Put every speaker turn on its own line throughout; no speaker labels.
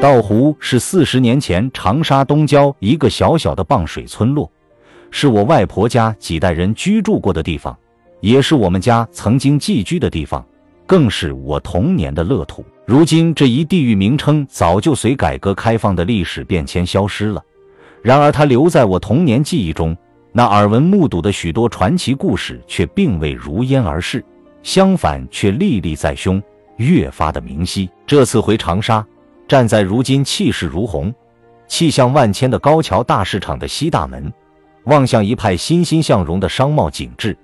道湖是四十年前长沙东郊一个小小的傍水村落，是我外婆家几代人居住过的地方，也是我们家曾经寄居的地方，更是我童年的乐土。如今这一地域名称早就随改革开放的历史变迁消失了，然而它留在我童年记忆中，那耳闻目睹的许多传奇故事却并未如烟而逝，相反却历历在胸，越发的明晰。这次回长沙。站在如今气势如虹、气象万千的高桥大市场的西大门，望向一派欣欣向荣的商贸景致，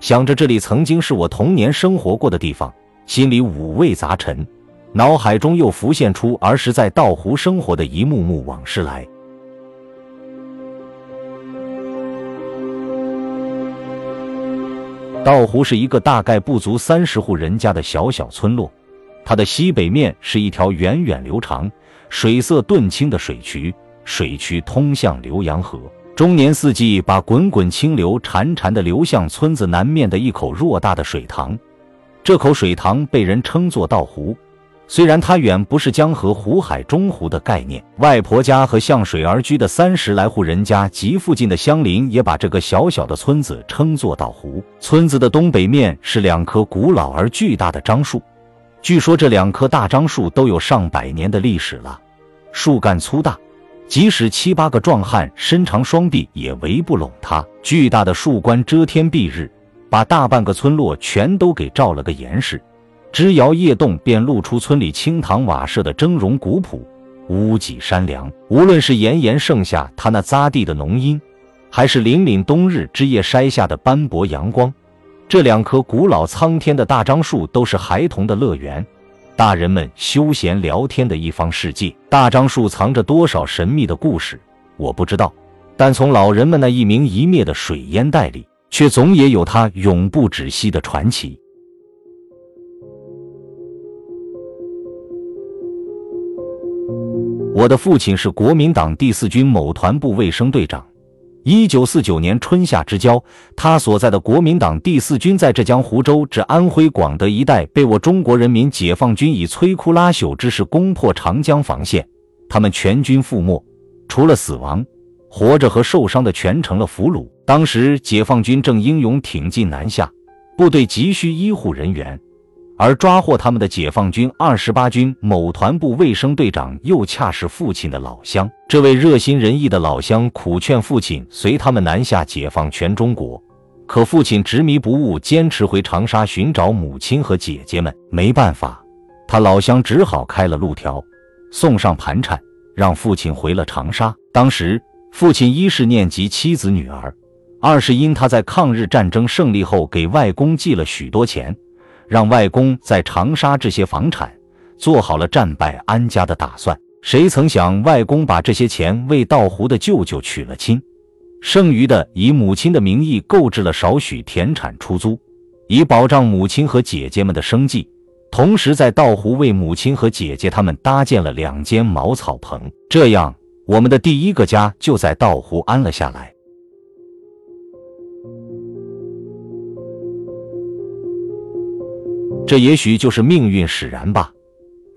想着这里曾经是我童年生活过的地方，心里五味杂陈，脑海中又浮现出儿时在道湖生活的一幕幕往事来。道湖是一个大概不足三十户人家的小小村落。它的西北面是一条源远流长、水色顿清的水渠，水渠通向浏阳河，终年四季把滚滚清流潺潺地流向村子南面的一口偌大的水塘。这口水塘被人称作道湖，虽然它远不是江河湖海中湖的概念。外婆家和向水而居的三十来户人家及附近的乡邻也把这个小小的村子称作岛湖。村子的东北面是两棵古老而巨大的樟树。据说这两棵大樟树都有上百年的历史了，树干粗大，即使七八个壮汉伸长双臂也围不拢它。巨大的树冠遮天蔽日，把大半个村落全都给罩了个严实。枝摇叶动，便露出村里青塘瓦舍的峥嵘古朴、屋脊山梁。无论是炎炎盛夏它那匝地的浓荫，还是凛凛冬日枝叶筛下的斑驳阳光。这两棵古老苍天的大樟树都是孩童的乐园，大人们休闲聊天的一方世界。大樟树藏着多少神秘的故事，我不知道，但从老人们那一明一灭的水烟袋里，却总也有它永不止息的传奇。我的父亲是国民党第四军某团部卫生队长。一九四九年春夏之交，他所在的国民党第四军在浙江湖州至安徽广德一带，被我中国人民解放军以摧枯拉朽之势攻破长江防线，他们全军覆没，除了死亡，活着和受伤的全成了俘虏。当时解放军正英勇挺进南下，部队急需医护人员。而抓获他们的解放军二十八军某团部卫生队长，又恰是父亲的老乡。这位热心仁义的老乡苦劝父亲随他们南下解放全中国，可父亲执迷不悟，坚持回长沙寻找母亲和姐姐们。没办法，他老乡只好开了路条，送上盘缠，让父亲回了长沙。当时父亲一是念及妻子女儿，二是因他在抗日战争胜利后给外公寄了许多钱。让外公在长沙这些房产，做好了战败安家的打算。谁曾想，外公把这些钱为道湖的舅舅娶了亲，剩余的以母亲的名义购置了少许田产出租，以保障母亲和姐姐们的生计。同时，在道湖为母亲和姐姐他们搭建了两间茅草棚。这样，我们的第一个家就在道湖安了下来。这也许就是命运使然吧。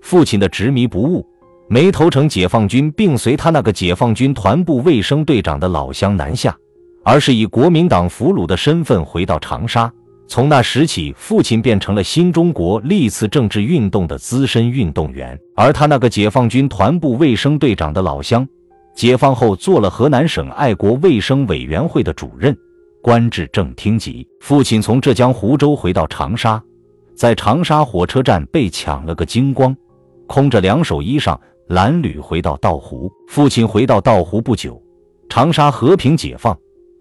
父亲的执迷不悟，没投诚解放军，并随他那个解放军团部卫生队长的老乡南下，而是以国民党俘虏的身份回到长沙。从那时起，父亲变成了新中国历次政治运动的资深运动员，而他那个解放军团部卫生队长的老乡，解放后做了河南省爱国卫生委员会的主任，官至正厅级。父亲从浙江湖州回到长沙。在长沙火车站被抢了个精光，空着两手衣裳，褴褛回到道湖。父亲回到道湖不久，长沙和平解放，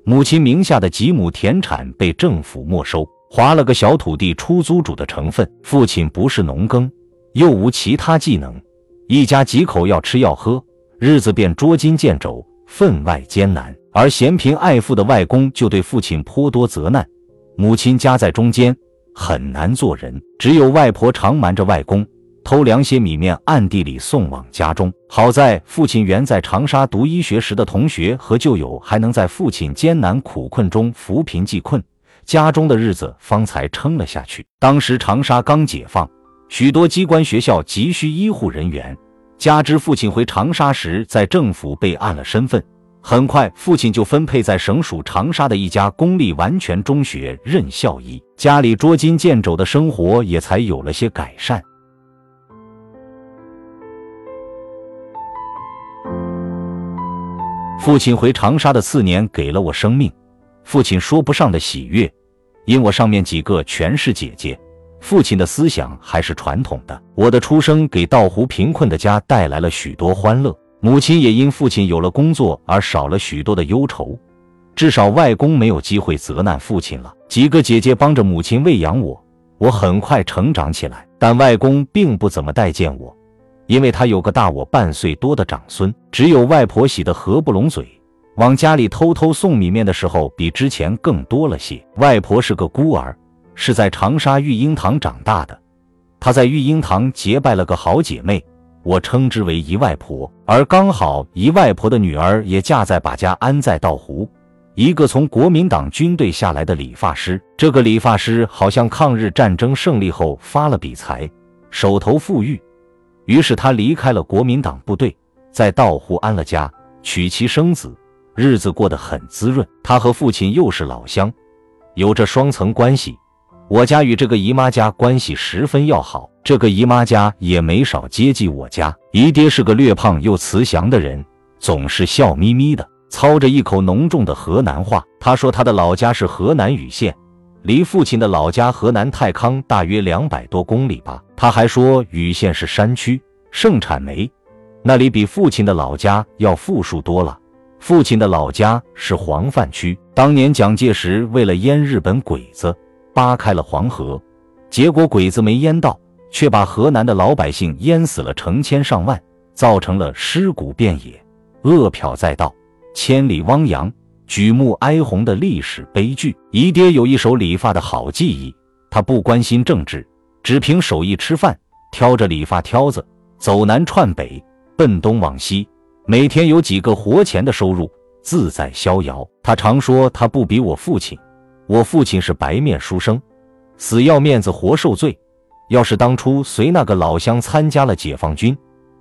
母亲名下的几亩田产被政府没收，划了个小土地出租主的成分。父亲不是农耕，又无其他技能，一家几口要吃要喝，日子便捉襟见肘，分外艰难。而嫌贫爱富的外公就对父亲颇多责难，母亲夹在中间。很难做人，只有外婆常瞒着外公偷粮些米面，暗地里送往家中。好在父亲原在长沙读医学时的同学和旧友，还能在父亲艰难苦困中扶贫济困，家中的日子方才撑了下去。当时长沙刚解放，许多机关学校急需医护人员，加之父亲回长沙时在政府备案了身份，很快父亲就分配在省属长沙的一家公立完全中学任校医，家里捉襟见肘的生活也才有了些改善。父亲回长沙的四年给了我生命，父亲说不上的喜悦，因我上面几个全是姐姐。父亲的思想还是传统的，我的出生给道湖贫困的家带来了许多欢乐，母亲也因父亲有了工作而少了许多的忧愁，至少外公没有机会责难父亲了。几个姐姐帮着母亲喂养我，我很快成长起来，但外公并不怎么待见我。因为他有个大我半岁多的长孙，只有外婆喜得合不拢嘴，往家里偷偷送米面的时候比之前更多了些。外婆是个孤儿，是在长沙育婴堂长大的，她在育婴堂结拜了个好姐妹，我称之为姨外婆。而刚好姨外婆的女儿也嫁在把家安在道湖，一个从国民党军队下来的理发师。这个理发师好像抗日战争胜利后发了笔财，手头富裕。于是他离开了国民党部队，在道湖安了家，娶妻生子，日子过得很滋润。他和父亲又是老乡，有着双层关系。我家与这个姨妈家关系十分要好，这个姨妈家也没少接济我家。姨爹是个略胖又慈祥的人，总是笑眯眯的，操着一口浓重的河南话。他说他的老家是河南禹县。离父亲的老家河南太康大约两百多公里吧。他还说，禹县是山区，盛产煤，那里比父亲的老家要富庶多了。父亲的老家是黄泛区，当年蒋介石为了淹日本鬼子，扒开了黄河，结果鬼子没淹到，却把河南的老百姓淹死了成千上万，造成了尸骨遍野，饿殍载道，千里汪洋。举目哀鸿的历史悲剧。姨爹有一手理发的好技艺，他不关心政治，只凭手艺吃饭，挑着理发挑子，走南串北，奔东往西，每天有几个活钱的收入，自在逍遥。他常说他不比我父亲，我父亲是白面书生，死要面子活受罪。要是当初随那个老乡参加了解放军，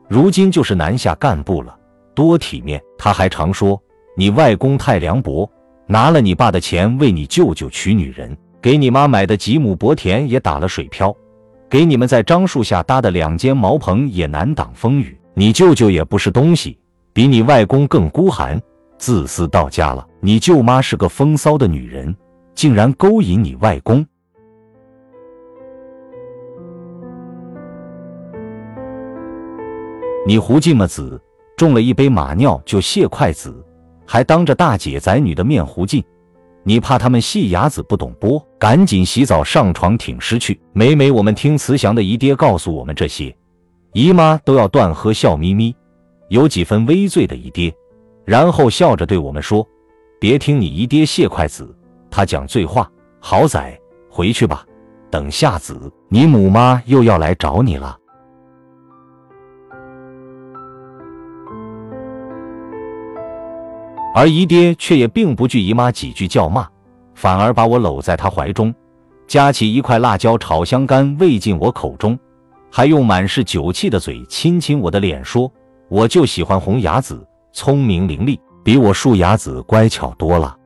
如今就是南下干部了，多体面。他还常说。你外公太凉薄，拿了你爸的钱为你舅舅娶女人，给你妈买的几亩薄田也打了水漂，给你们在樟树下搭的两间茅棚也难挡风雨。你舅舅也不是东西，比你外公更孤寒，自私到家了。你舅妈是个风骚的女人，竟然勾引你外公。你胡进么子，中了一杯马尿就卸筷子。还当着大姐仔女的面胡进，你怕他们细伢子不懂波，赶紧洗澡上床挺尸去。每每我们听慈祥的姨爹告诉我们这些，姨妈都要断喝笑眯眯，有几分微醉的姨爹，然后笑着对我们说：“别听你姨爹谢筷子，他讲醉话。好仔，回去吧，等下子你母妈又要来找你了。”而姨爹却也并不惧姨妈几句叫骂，反而把我搂在他怀中，夹起一块辣椒炒香干喂进我口中，还用满是酒气的嘴亲亲我的脸，说：“我就喜欢红牙子，聪明伶俐，比我树牙子乖巧多了。”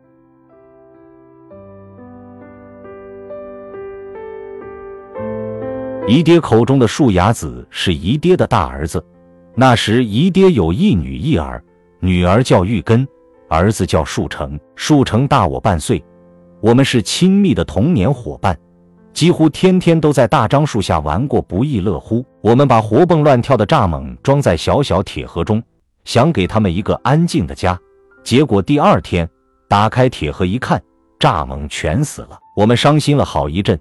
姨爹口中的树牙子是姨爹的大儿子，那时姨爹有一女一儿，女儿叫玉根。儿子叫树成，树成大我半岁，我们是亲密的童年伙伴，几乎天天都在大樟树下玩过，不亦乐乎。我们把活蹦乱跳的蚱蜢装在小小铁盒中，想给他们一个安静的家。结果第二天打开铁盒一看，蚱蜢全死了。我们伤心了好一阵，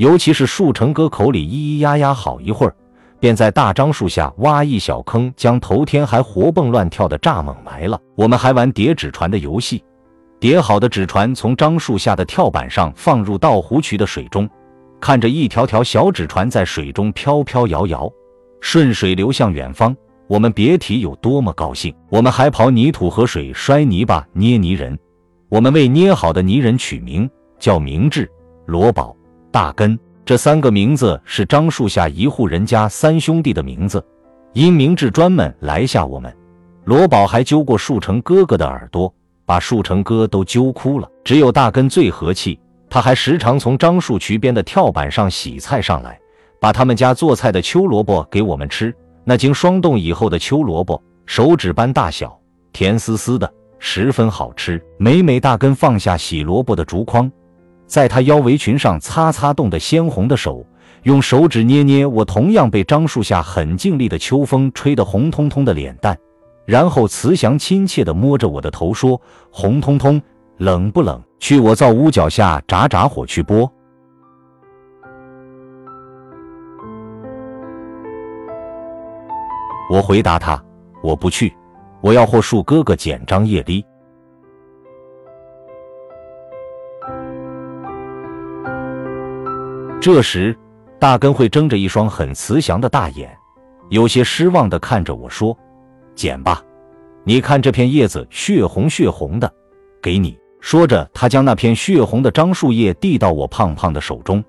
尤其是树成哥口里咿咿呀呀好一会儿。便在大樟树下挖一小坑，将头天还活蹦乱跳的蚱蜢埋了。我们还玩叠纸船的游戏，叠好的纸船从樟树下的跳板上放入稻湖渠的水中，看着一条条小纸船在水中飘飘摇摇，顺水流向远方，我们别提有多么高兴。我们还刨泥土和水摔泥巴捏泥人，我们为捏好的泥人取名叫明智、罗宝、大根。这三个名字是樟树下一户人家三兄弟的名字，因明智专门来吓我们。罗宝还揪过树成哥哥的耳朵，把树成哥都揪哭了。只有大根最和气，他还时常从樟树渠边的跳板上洗菜上来，把他们家做菜的秋萝卜给我们吃。那经霜冻以后的秋萝卜，手指般大小，甜丝丝的，十分好吃。每每大根放下洗萝卜的竹筐，在他腰围裙上擦擦冻得鲜红的手，用手指捏捏我同样被樟树下很尽力的秋风吹得红彤彤的脸蛋，然后慈祥亲切地摸着我的头说：“红彤彤，冷不冷？去我灶屋脚下炸炸火去剥。”我回答他：“我不去，我要和树哥哥捡张叶梨。”这时，大根会睁着一双很慈祥的大眼，有些失望地看着我说：“剪吧，你看这片叶子血红血红的，给你。”说着，他将那片血红的樟树叶递到我胖胖的手中，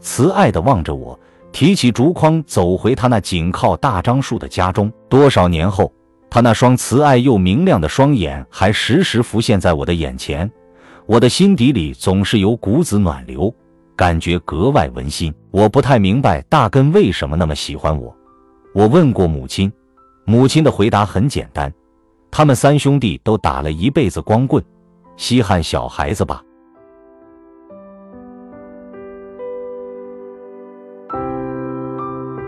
慈爱地望着我。提起竹筐，走回他那紧靠大樟树的家中。多少年后，他那双慈爱又明亮的双眼还时时浮现在我的眼前，我的心底里总是有股子暖流，感觉格外温馨。我不太明白大根为什么那么喜欢我。我问过母亲，母亲的回答很简单：他们三兄弟都打了一辈子光棍，稀罕小孩子吧。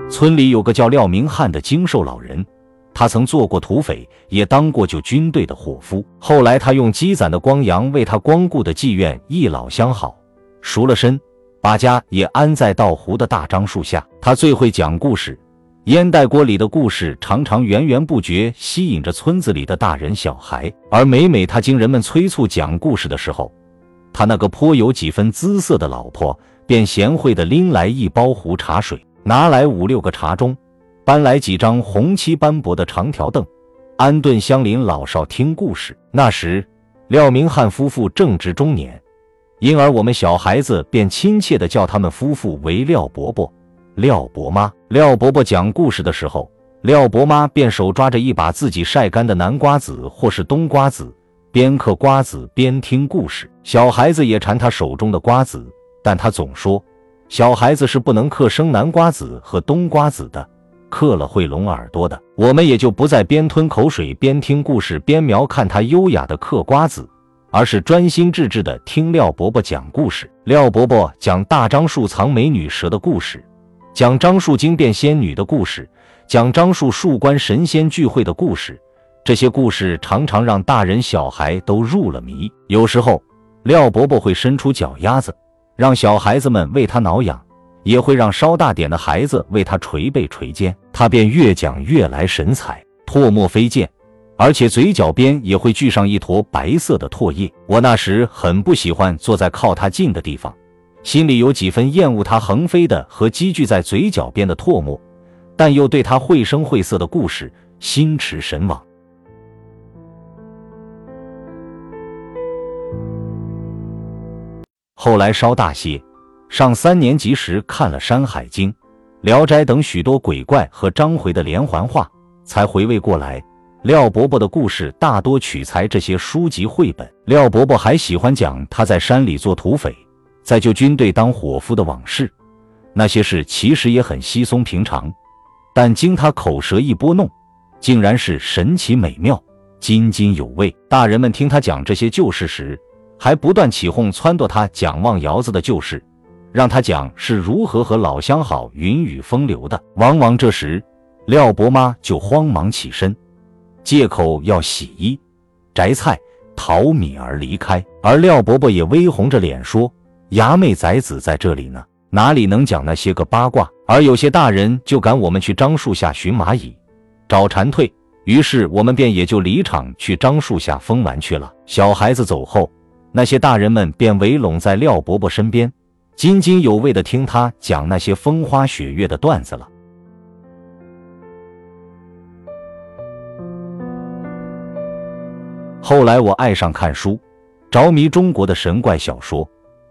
村里有个叫廖明汉的精瘦老人，他曾做过土匪，也当过旧军队的伙夫。后来他用积攒的光洋为他光顾的妓院一老相好，赎了身，把家也安在稻湖的大樟树下。他最会讲故事，烟袋锅里的故事常常源源不绝，吸引着村子里的大人小孩。而每每他经人们催促讲故事的时候，他那个颇有几分姿色的老婆便贤惠地拎来一包壶茶水。拿来五六个茶盅，搬来几张红漆斑驳的长条凳，安顿乡邻老少听故事。那时，廖明汉夫妇正值中年，因而我们小孩子便亲切地叫他们夫妇为廖伯伯、廖伯妈。廖伯伯讲故事的时候，廖伯妈便手抓着一把自己晒干的南瓜子或是冬瓜子，边嗑瓜子边听故事。小孩子也馋他手中的瓜子，但他总说。小孩子是不能嗑生南瓜子和冬瓜子的，嗑了会聋耳朵的。我们也就不再边吞口水边听故事边瞄看他优雅的嗑瓜子，而是专心致志地听廖伯伯讲故事。廖伯伯讲大樟树藏美女蛇的故事，讲樟树精变仙女的故事，讲樟树树冠神仙聚会的故事。这些故事常常让大人小孩都入了迷。有时候，廖伯伯会伸出脚丫子。让小孩子们为他挠痒，也会让稍大点的孩子为他捶背捶肩，他便越讲越来神采，唾沫飞溅，而且嘴角边也会聚上一坨白色的唾液。我那时很不喜欢坐在靠他近的地方，心里有几分厌恶他横飞的和积聚在嘴角边的唾沫，但又对他绘声绘色的故事心驰神往。后来稍大些，上三年级时看了《山海经》《聊斋》等许多鬼怪和章回的连环画，才回味过来。廖伯伯的故事大多取材这些书籍绘本。廖伯伯还喜欢讲他在山里做土匪，在旧军队当伙夫的往事。那些事其实也很稀松平常，但经他口舌一拨弄，竟然是神奇美妙、津津有味。大人们听他讲这些旧事时，还不断起哄撺掇他讲望窑子的旧事，让他讲是如何和老相好云雨风流的。往往这时，廖伯妈就慌忙起身，借口要洗衣、摘菜、淘米而离开。而廖伯伯也微红着脸说：“衙妹崽子在这里呢，哪里能讲那些个八卦？”而有些大人就赶我们去樟树下寻蚂蚁、找蝉蜕，于是我们便也就离场去樟树下疯玩去了。小孩子走后。那些大人们便围拢在廖伯伯身边，津津有味地听他讲那些风花雪月的段子了。后来我爱上看书，着迷中国的神怪小说、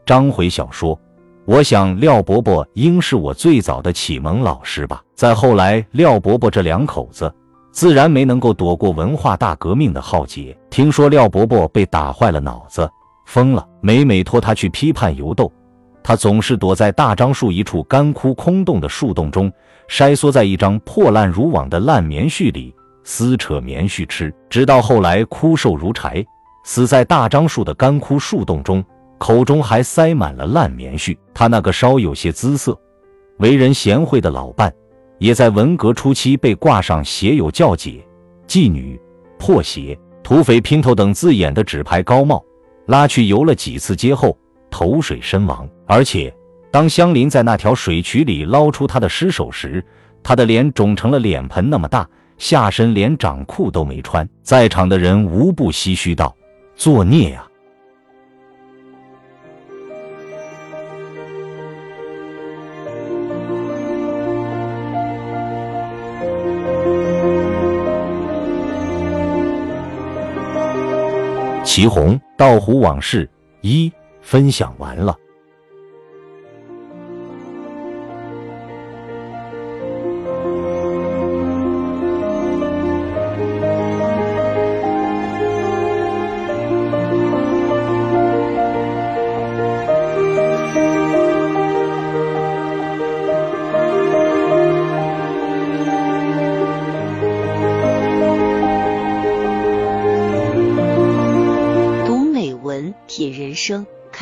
章回小说、我想廖伯伯应是我最早的启蒙老师吧。再后来，廖伯伯这两口子自然没能够躲过文化大革命的浩劫。听说廖伯伯被打坏了脑子，疯了。每每托他去批判游斗，他总是躲在大樟树一处干枯空洞的树洞中，筛缩在一张破烂如网的烂棉絮里，撕扯棉絮吃，直到后来枯瘦如柴，死在大樟树的干枯树洞中。口中还塞满了烂棉絮。他那个稍有些姿色、为人贤惠的老伴，也在文革初期被挂上写有“教姐”“妓女”“破鞋”“土匪姘头”等字眼的纸牌高帽，拉去游了几次街后投水身亡。而且，当香菱在那条水渠里捞出他的尸首时，他的脸肿成了脸盆那么大，下身连长裤都没穿。在场的人无不唏嘘道：“作孽呀！”祁红盗壶往事一分享完了。